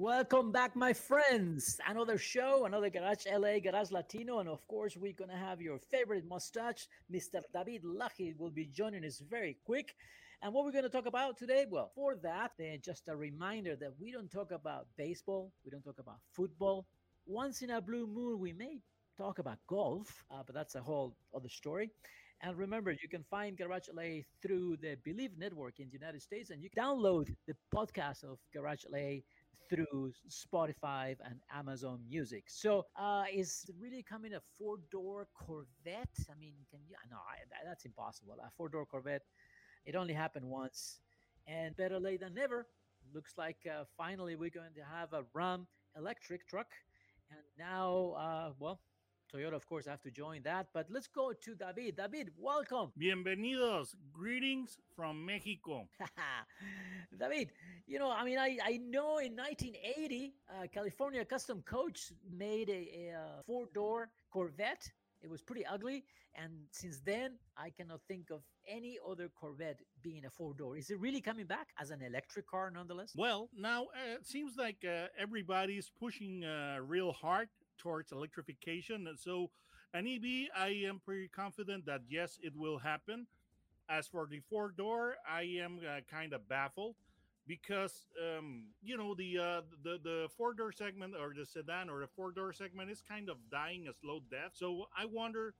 Welcome back, my friends. Another show, another Garage LA, Garage Latino, and of course, we're gonna have your favorite mustache, Mr. David Loji, will be joining us very quick. And what we're gonna talk about today? Well, for that, then just a reminder that we don't talk about baseball, we don't talk about football. Once in a blue moon, we may talk about golf, uh, but that's a whole other story. And remember, you can find Garage LA through the Bleav Network in the United States, and you can download the podcast of Garage LA through Spotify and Amazon Music. So, uh, is really coming a four-door Corvette? I mean, can you? No, I, that- that's impossible. A four-door Corvette. It only happened once, and better late than never. Looks like uh, finally we're going to have a Ram electric truck, and now, uh, well. Toyota, of course, have to join that. But let's go to David. David, welcome. Bienvenidos. Greetings from Mexico. David, you know, I mean, I, I know in 1980, uh, California Custom Coach made a, a four door Corvette. It was pretty ugly. And since then, I cannot think of any other Corvette being a four door. Is it really coming back as an electric car nonetheless? Well, now uh, it seems like uh, everybody's pushing uh, real hard towards electrification. And so, an EV, I am pretty confident that yes, it will happen. As for the four door, I am uh, kind of baffled because um, you know the uh, the the four door segment or the sedan or the four door segment is kind of dying a slow death. So I wonder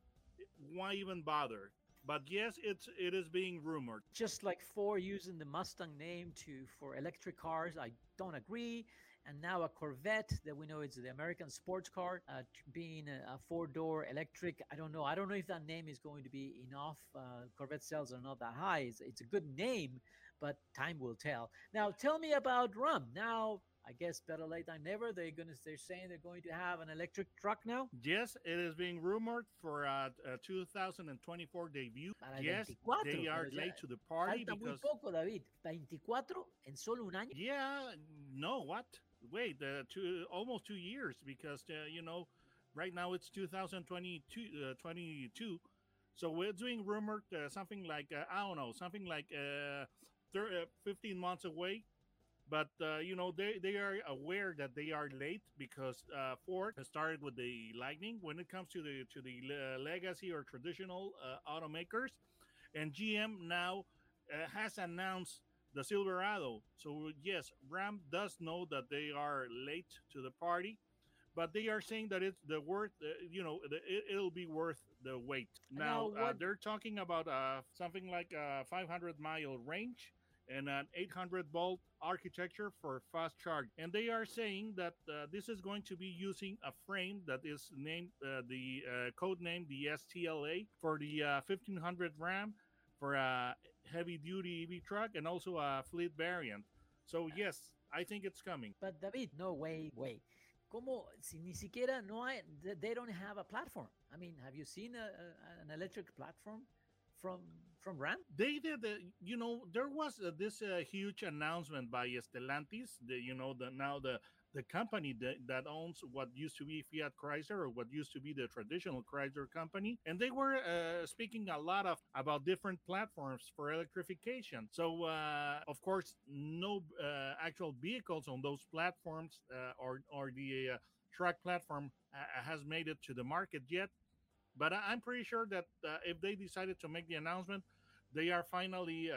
why even bother. But yes, it's it is being rumored. just like Ford using the Mustang name to for electric cars, I don't agree. And now a Corvette that we know is the American sports car, uh, being a, a four-door electric. I don't know. I don't know if that name is going to be enough. Uh, Corvette sales are not that high. It's, it's a good name, but time will tell. Now, tell me about Ram. Now, I guess better late than never. They're gonna. They're saying they're going to have an electric truck now. Yes, it is being rumored for a, a 2024 debut. Para Yes, 24, they are late to the party Falta muy because poco, David. 24 en solo un año. yeah, no, what? Wait, uh, two almost two years because uh, you know, right now it's 2022, uh, 22. So we're doing rumored uh, something like uh, I don't know, something like uh, thir- uh, 15 months away. But uh, you know they, they are aware that they are late because Ford started with the Lightning when it comes to the to the le- legacy or traditional automakers, and GM now has announced the Silverado. So yes, Ram does know that they are late to the party, but they are saying that it's the worth. Uh, you know, the, it, it'll be worth the wait. Now, Now, uh, they're talking about uh, something like a 500 mile range and an 800 volt architecture for fast charge. And they are saying that uh, this is going to be using a frame that is named uh, the uh, code name the STLA for the uh, 1500 Ram for a heavy duty EV truck and also a fleet variant. So yes, I think it's coming. But David, no, way, way. ¿Cómo? Si ni siquiera no hay, they they don't have a platform. I mean, have you seen a, a- an electric platform from from Ram? They did, The, you know, there was uh, this uh, huge announcement by Stellantis, the you know the now the the company that, that owns what used to be Fiat Chrysler or what used to be the traditional Chrysler company, and they were uh, speaking a lot of about different platforms for electrification. So uh, of course, no uh, actual vehicles on those platforms uh, or or the uh, truck platform uh, has made it to the market yet. But I'm pretty sure that if they decided to make the announcement, they are finally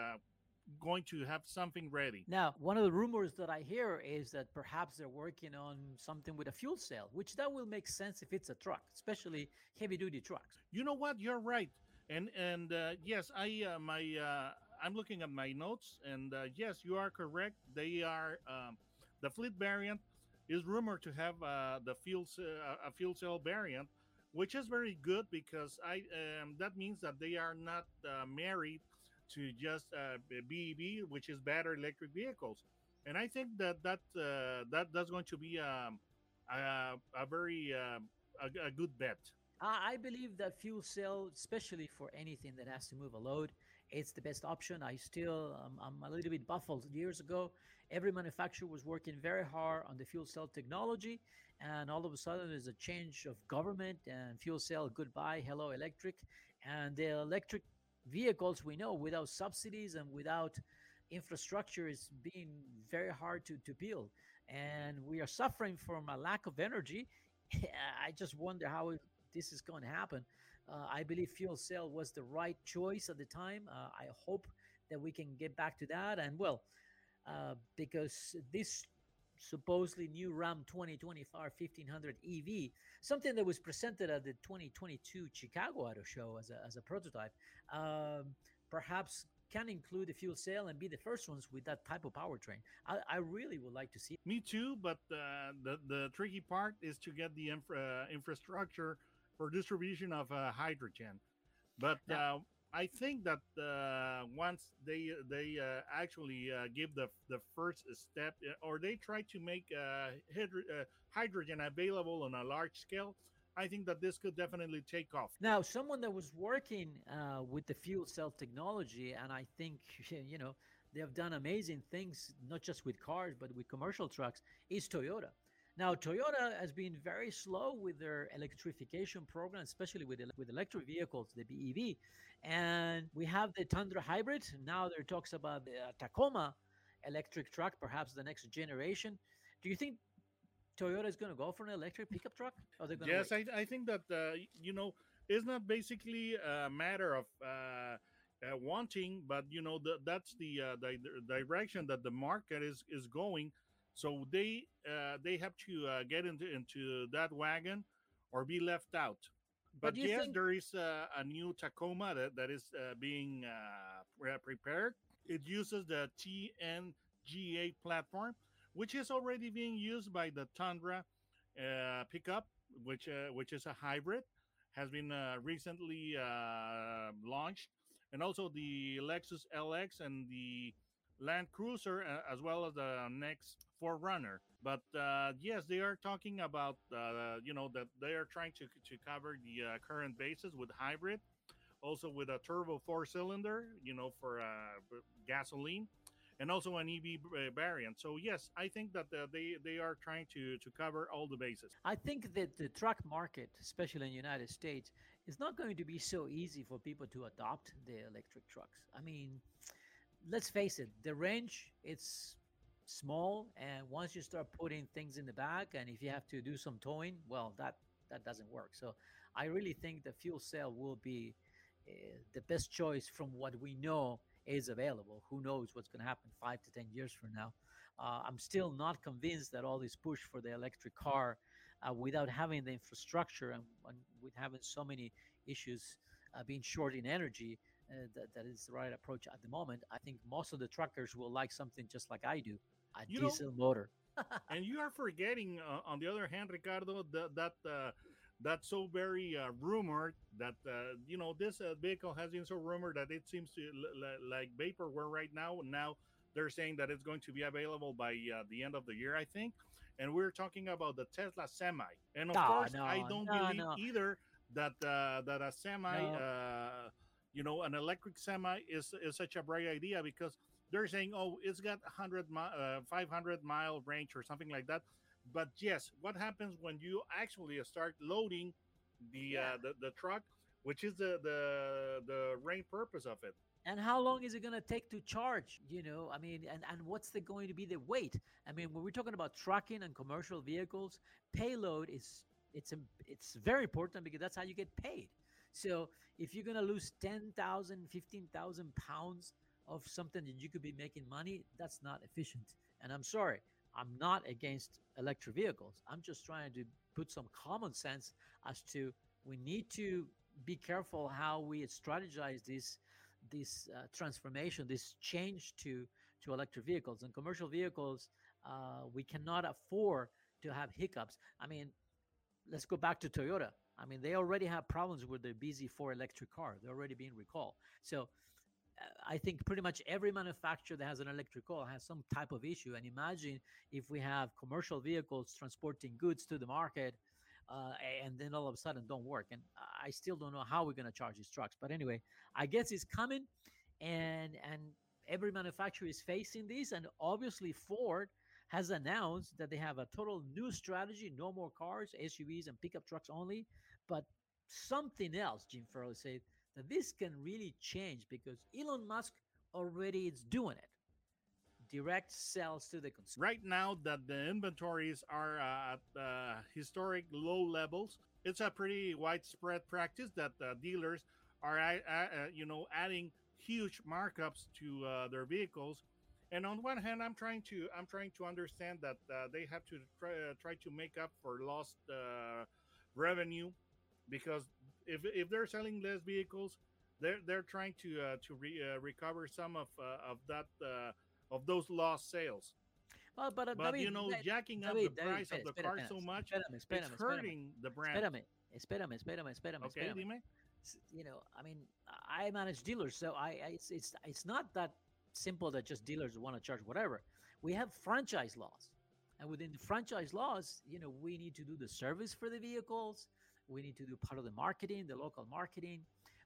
going to have something ready. Now, one of the rumors that I hear is that perhaps they're working on something with a fuel cell, which that will make sense if it's a truck, especially heavy duty trucks. You know what? You're right. And and uh, yes, I uh, my uh, I'm looking at my notes, and uh, yes, you are correct. They are um, the fleet variant is rumored to have uh, the fuel uh, a fuel cell variant, which is very good because I um, that means that they are not uh, married to just BEV, which is battery electric vehicles, and I think that that that that's going to be um, a, a very a, a good bet. I believe that fuel cell, especially for anything that has to move a load, it's the best option. I still, um, I'm a little bit baffled. Years ago, every manufacturer was working very hard on the fuel cell technology, and all of a sudden there's a change of government and fuel cell goodbye, hello electric, and the electric vehicles we know without subsidies and without infrastructure is being very hard to, to build and we are suffering from a lack of energy i just wonder how this is going to happen. Uh, I believe fuel cell was the right choice at the time. Uh, I hope that we can get back to that. And well, uh, because this supposedly new Ram 2025 1500 EV, something that was presented at the 2022 Chicago Auto Show as a, as a prototype, um, perhaps can include a fuel cell and be the first ones with that type of powertrain. I, I really would like to see. Me too, but uh, the the tricky part is to get the infra, infrastructure for distribution of uh, hydrogen. But uh, I think that uh, once they they uh, actually uh, give the the first step, uh, or they try to make hydro- hydrogen available on a large scale, I think that this could definitely take off. Now, someone that was working with the fuel cell technology, and I think you know they have done amazing things, not just with cars but with commercial trucks, is Toyota. Now, Toyota has been very slow with their electrification program, especially with, with electric vehicles, the BEV. And we have the Tundra hybrid. Now there talks about the uh, Tacoma electric truck, perhaps the next generation. Do you think Toyota is going to go for an electric pickup truck? Or they yes, I, I, think that, uh, you know, it's not basically a matter of uh, uh, wanting, but, you know, the, that's the, uh, the direction that the market is, is going so they uh, they have to uh, get into into that wagon or be left out. But, but yes, think... there is uh, a new Tacoma that, that is uh, being uh, prepared. It uses the TNGA platform, which is already being used by the Tundra uh, pickup, which which is a hybrid, has been recently launched, and also the Lexus LX and the Land Cruiser, uh, as well as the next 4Runner. But uh, yes, they are talking about uh, you know that they are trying to to cover the uh, current bases with hybrid, also with a turbo four cylinder, you know, for uh, gasoline, and also an EV uh, variant. So yes, I think that they they are trying to to cover all the bases. I think that the truck market, especially in the United States, is not going to be so easy for people to adopt the electric trucks. I mean let's face it, the range it's small, and once you start putting things in the back, and if you have to do some towing, well, that that doesn't work. So I really think the fuel cell will be uh, the best choice from what we know is available. Who knows what's going to happen five to ten years from now? Uh, I'm still not convinced that all this push for the electric car, uh, without having the infrastructure and, and, with having so many issues uh, being short in energy, uh, that, that is the right approach at the moment. I think most of the truckers will like something just like I do a you diesel know, motor. and you are forgetting, uh, on the other hand, Ricardo, that that uh, that's so very uh, rumored that uh, you know this uh, vehicle has been so rumored that it seems to like vaporware right now. Now they're saying that it's going to be available by uh, the end of the year, I think. And we're talking about the Tesla Semi, and of course, no, I don't no, believe no. either that that a semi you know, an electric semi is is such a bright idea because they're saying, oh, it's got 100 mi- uh, 500 mile range or something like that. But yes, what happens when you actually start loading the yeah. uh, the, the truck, which is the the the main purpose of it? And how long is it going to take to charge? You know, I mean, and, and what's the going to be the weight? I mean, when we're talking about trucking and commercial vehicles, payload is it's a, it's very important because that's how you get paid. So if you're going to lose 10,000, 15,000 pounds of something that you could be making money, that's not efficient. And I'm sorry, I'm not against electric vehicles. I'm just trying to put some common sense as to we need to be careful how we strategize this this uh, transformation, this change to to electric vehicles and commercial vehicles. Uh, we cannot afford to have hiccups. I mean, let's go back to Toyota. I mean, they already have problems with their BZ4 electric car. They're already being recalled. So uh, I think pretty much every manufacturer that has an electric car has some type of issue. And imagine if we have commercial vehicles transporting goods to the market uh, and then all of a sudden don't work. And I still don't know how we're going to charge these trucks. But anyway, I guess it's coming, and and every manufacturer is facing this, and obviously Ford has announced that they have a total new strategy: no more cars, SUVs, and pickup trucks only. But something else, Jim Farley said that this can really change because Elon Musk already is doing it direct sales to the consumer. Right now, that the inventories are uh, at uh, historic low levels, it's a pretty widespread practice that uh, dealers are, uh, you know, adding huge markups to uh, their vehicles. And on one hand, I'm trying to I'm trying to understand that uh, they have to try, uh, try to make up for lost uh, revenue because if, if they're selling less vehicles, they're they're trying to uh, to re, recover some of of that of those lost sales. Well, but, uh, but David, you know, David, jacking up David, the price of the car so much, espérame, it's hurting the brand. Espérame, espérame, espérame, espérame, okay, dime. You know, I mean, I manage dealers, so I, I it's, it's it's not that simple that just dealers want to charge whatever. We have franchise laws, and within the franchise laws, you know, we need to do the service for the vehicles. We need to do part of the marketing, the local marketing.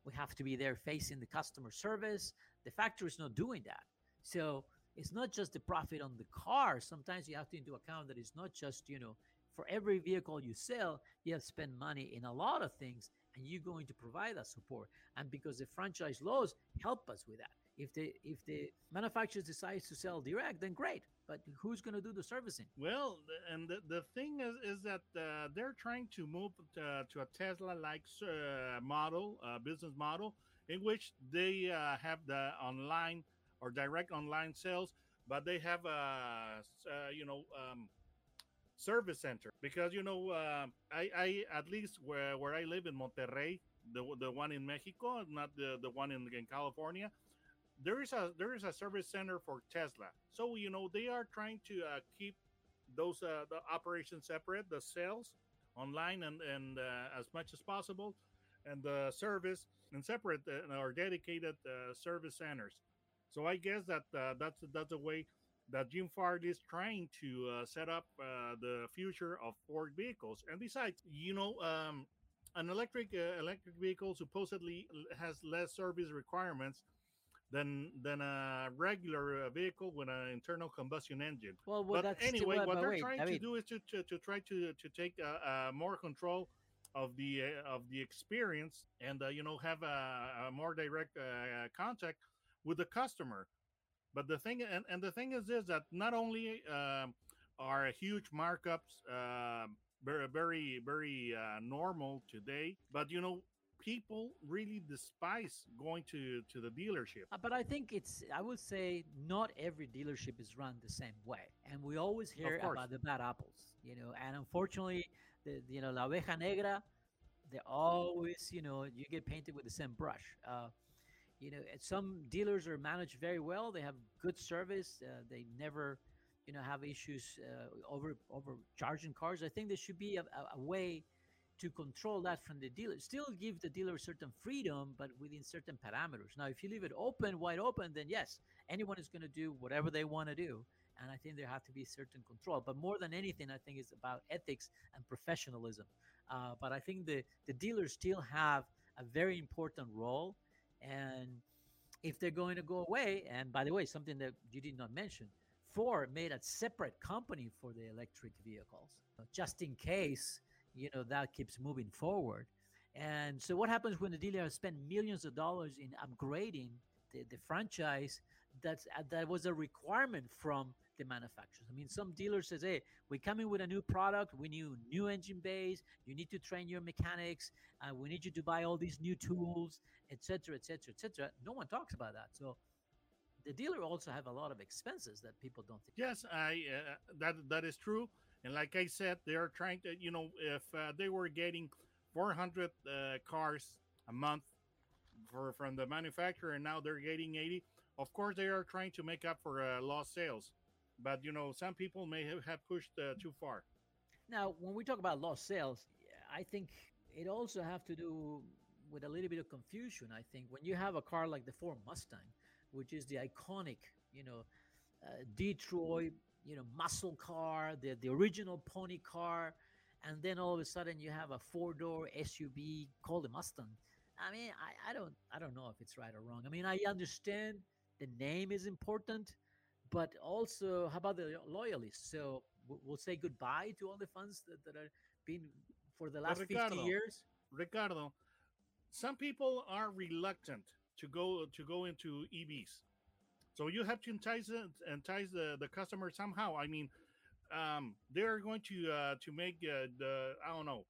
We have to be there facing the customer service. The factory is not doing that, so it's not just the profit on the car. Sometimes you have to into account that it's not just, you know, for every vehicle you sell, you have to spend money in a lot of things and you're going to provide that support. And because the franchise laws help us with that. If the if the manufacturer decides to sell direct, then great. But who's going to do the servicing? Well, and the, the thing is, is that uh, they're trying to move to, to a Tesla-like uh, model, uh, business model, in which they uh, have the online or direct online sales, but they have a, uh, you know um, service center because you know uh, I, I at least where, where I live in Monterrey, the the one in Mexico, not the the one in, in California. There is a there is a service center for Tesla, so you know they are trying to uh, keep those uh, the operations separate, the sales online and and uh, as much as possible, and the service and separate uh, or dedicated uh, service centers. So I guess that uh, that's that's a way that Jim Farley is trying to set up the future of Ford vehicles. And besides, you know, um, an electric electric vehicle supposedly has less service requirements than than a regular uh, vehicle with an internal combustion engine. Well, well but anyway, what they're trying to do is to, to, to try to to take uh, more control of the of the experience and you know have a, a more direct contact with the customer. But the thing and, and the thing is is that not only um, are huge markups uh, very very very uh, normal today, but you know people really despise going to to the dealership. Uh, but I think it's I would say not every dealership is run the same way, and we always hear about the bad apples, you know. And unfortunately, the you know la oveja negra, they always you know you get painted with the same brush. Uh, you know some dealers are managed very well they have good service uh, they never you know have issues uh, over over charging cars i think there should be a, a, way to control that from the dealer still give the dealer certain freedom but within certain parameters. Now if you leave it open wide open then yes anyone is going to do whatever they want to do and i think there have to be certain control. But more than anything i think it's about ethics and professionalism. Uh, but i think the the dealers still have a very important role and if they're going to go away, and by the way, something that you did not mention, Ford made a separate company for the electric vehicles, just in case you know that keeps moving forward. And so, what happens when the dealer has spent millions of dollars in upgrading the, the franchise? That's uh, that was a requirement from the manufacturers. I mean, some dealers says, "Hey, we come in with a new product. We need new engine base. You need to train your mechanics. Uh, we need you to buy all these new tools, etc., etc., etc." No one talks about that. So the dealer also have a lot of expenses that people don't think. Yes, I uh, that that is true. And like I said, they are trying to, you know, if uh, they were getting 400 uh, cars a month for from the manufacturer, and now they're getting 80. Of course, they are trying to make up for uh, lost sales, but you know some people may have, have pushed uh, too far. Now, when we talk about lost sales, I think it also have to do with a little bit of confusion. I think when you have a car like the Ford Mustang, which is the iconic, you know, uh, Detroit, you know, muscle car, the the original pony car, and then all of a sudden you have a four door SUV called a Mustang. I mean, I, I don't I don't know if it's right or wrong. I mean, I understand the name is important, but also how about the loyalists? So we'll say goodbye to all the fans that, that are been for the last Ricardo, 50 years. Ricardo, some people are reluctant to go to go into EVs. So you have to entice entice the, the customer somehow. I mean, um, they are going to uh, to make uh, the I don't know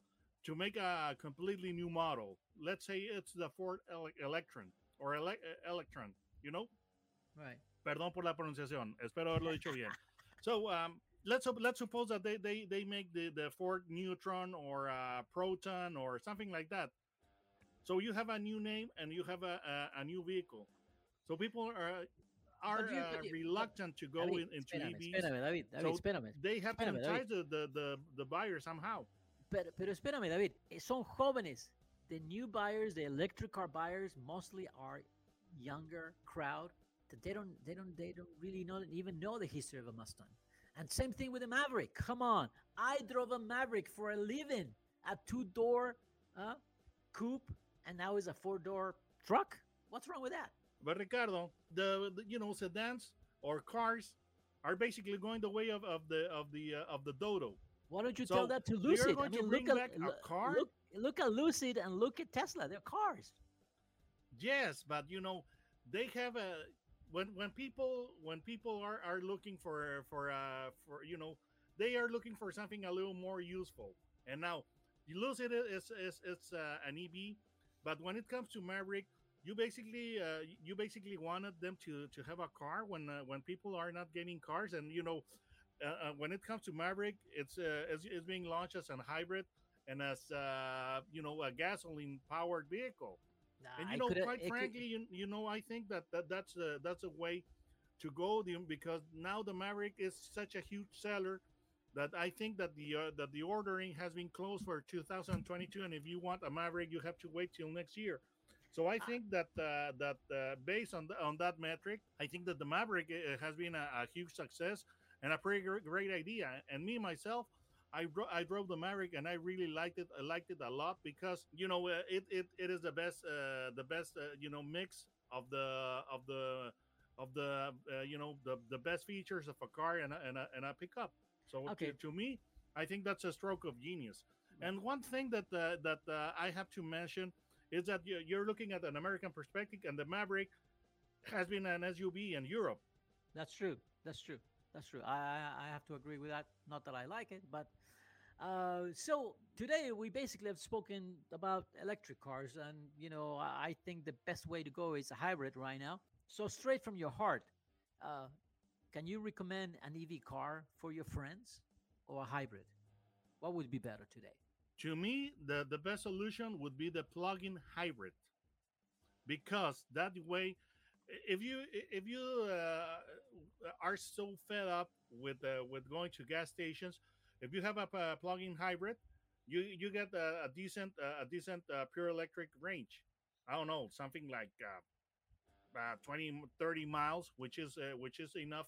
to make a completely new model. Let's say it's the Ford Ele- Electron or Ele- Electron. You know. Right. Perdón por la pronunciación. Espero haberlo dicho bien. So um, let's let's suppose that they they, they make the, the Ford Neutron or uh, Proton or something like that. So you have a new name and you have a, a, a new vehicle. So people are are you- uh, reluctant to go David, in, into espérame, EVs. espérame, David, David, So espérame. They have to entice the, the, the, buyer somehow. Pero, pero espérame, David, eh, son jóvenes. The new buyers, the electric car buyers, mostly are younger crowd. That they don't, they don't, they don't really know, even know the history of a Mustang. And same thing with the Maverick. Come on, I drove a Maverick for a living, a two-door uh, coupe, and now it's a four-door truck. What's wrong with that? But Ricardo, the, the you know sedans or cars are basically going the way of, of the of the uh, of the Dodo. Why don't you So, tell that to Lucid? I going to mean, bring look back at a car? Look, look at Lucid and look at Tesla. They're cars. Yes, but you know they have a when when people when people are are looking for for uh for you know they are looking for something a little more useful. And now it is is it's uh, an EV, but when it comes to Maverick, you basically uh, you basically wanted them to to have a car when uh, when people are not getting cars, and you know. Uh, uh, when it comes to Maverick, it's uh, it's, it's being launched as a hybrid and as uh, you know a gasoline powered vehicle. And you know, quite frankly, you, you know, I think that, that that's a that's a way to go because now the Maverick is such a huge seller that I think that the uh, that the ordering has been closed for 2022, and if you want a Maverick, you have to wait till next year. So I think that uh, that uh, based on the, on that metric, I think that the Maverick uh, has been a, a huge success and a pretty gr- great idea. And me myself, I dro- I drove the Maverick and I really liked it. I liked it a lot because you know uh, it, it it is the best uh, the best uh, you know mix of the of the of the uh, you know the the best features of a car and a, and a, and a pickup. So Okay. to, to me, I think that's a stroke of genius. And one thing that uh, that uh, I have to mention is that you- you're looking at an American perspective, and the Maverick has been an SUV in Europe. That's true. That's true. That's true. I I have to agree with that. Not that I like it, but uh, so today we basically have spoken about electric cars, and you know I I think the best way to go is a hybrid right now. So straight from your heart, uh, can you recommend an EV car for your friends or a hybrid? What would be better today? To me the, the best solution would be the plug-in hybrid. Because that way if you if you uh, are so fed up with uh, with going to gas stations if you have a plug-in hybrid you you get a, a decent a decent uh, pure electric range. I don't know something like uh, uh, 20 30 miles which is uh, which is enough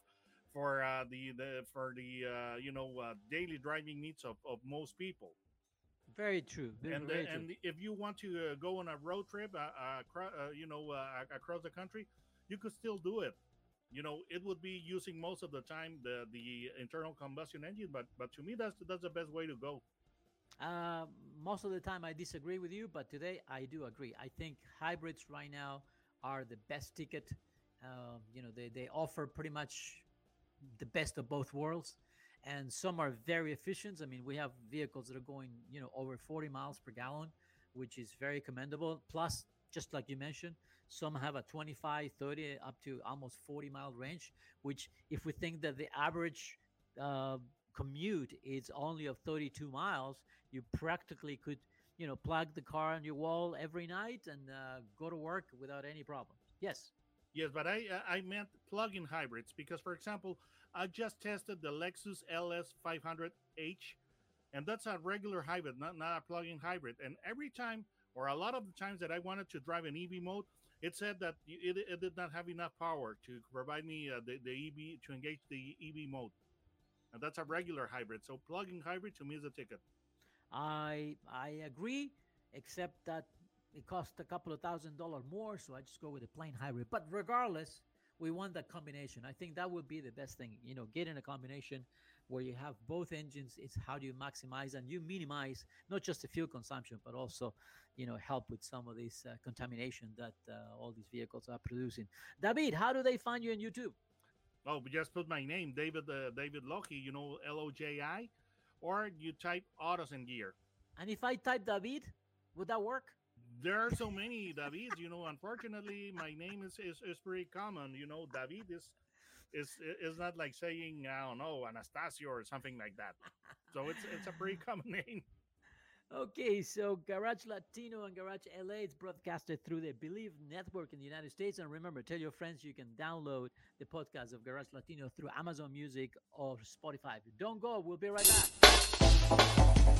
for uh, the the for the you know daily driving needs of, of most people Very true. Very, and very true. and if you want to uh, go on a road trip uh, uh, uh, you know uh, across the country you could still do it you know it would be using most of the time the the internal combustion engine but but to me that's that's the best way to go Uh, most of the time, I disagree with you, but today I do agree. I think hybrids right now are the best ticket. Um, you know, they, they offer pretty much the best of both worlds, and some are very efficient. I mean, we have vehicles that are going, you know, over 40 miles per gallon, which is very commendable. Plus, just like you mentioned, some have a 25, 30, up to almost 40 mile range, which, if we think that the average uh, commute is only of 32 miles, you practically could you know, plug the car on your wall every night and uh, go to work without any problem. Yes. Yes, but I I meant plug-in hybrids because, for example, I just tested the Lexus LS 500H, and that's a regular hybrid, not not a plug-in hybrid. And every time, or a lot of the times that I wanted to drive an EV mode, it said that it, it did not have enough power to provide me uh, the, the EV to engage the EV mode. And that's a regular hybrid. So plug-in hybrid to me is a ticket. I I agree, except that it costs a couple of thousand dollars more, so I just go with a plain hybrid. But regardless, we want that combination. I think that would be the best thing. You know, getting a combination where you have both engines. It's how do you maximize and you minimize not just the fuel consumption, but also, you know, help with some of this uh, contamination that uh, all these vehicles are producing. David, how do they find you on YouTube? Oh, we just put my name, David uh, David Loji. you know, L O J I, or you type autos and gear. And if I type David, would that work? There are so many Davids, you know. Unfortunately, my name is, is is pretty common. You know, David is is is not like saying I don't know Anastasio or something like that. So it's it's a pretty common name. Okay, so Garage Latino and Garage LA is broadcasted through the Bleav Network in the United States. And remember, tell your friends you can download the podcast of Garage Latino through Amazon Music or Spotify. Don't go, we'll be right back.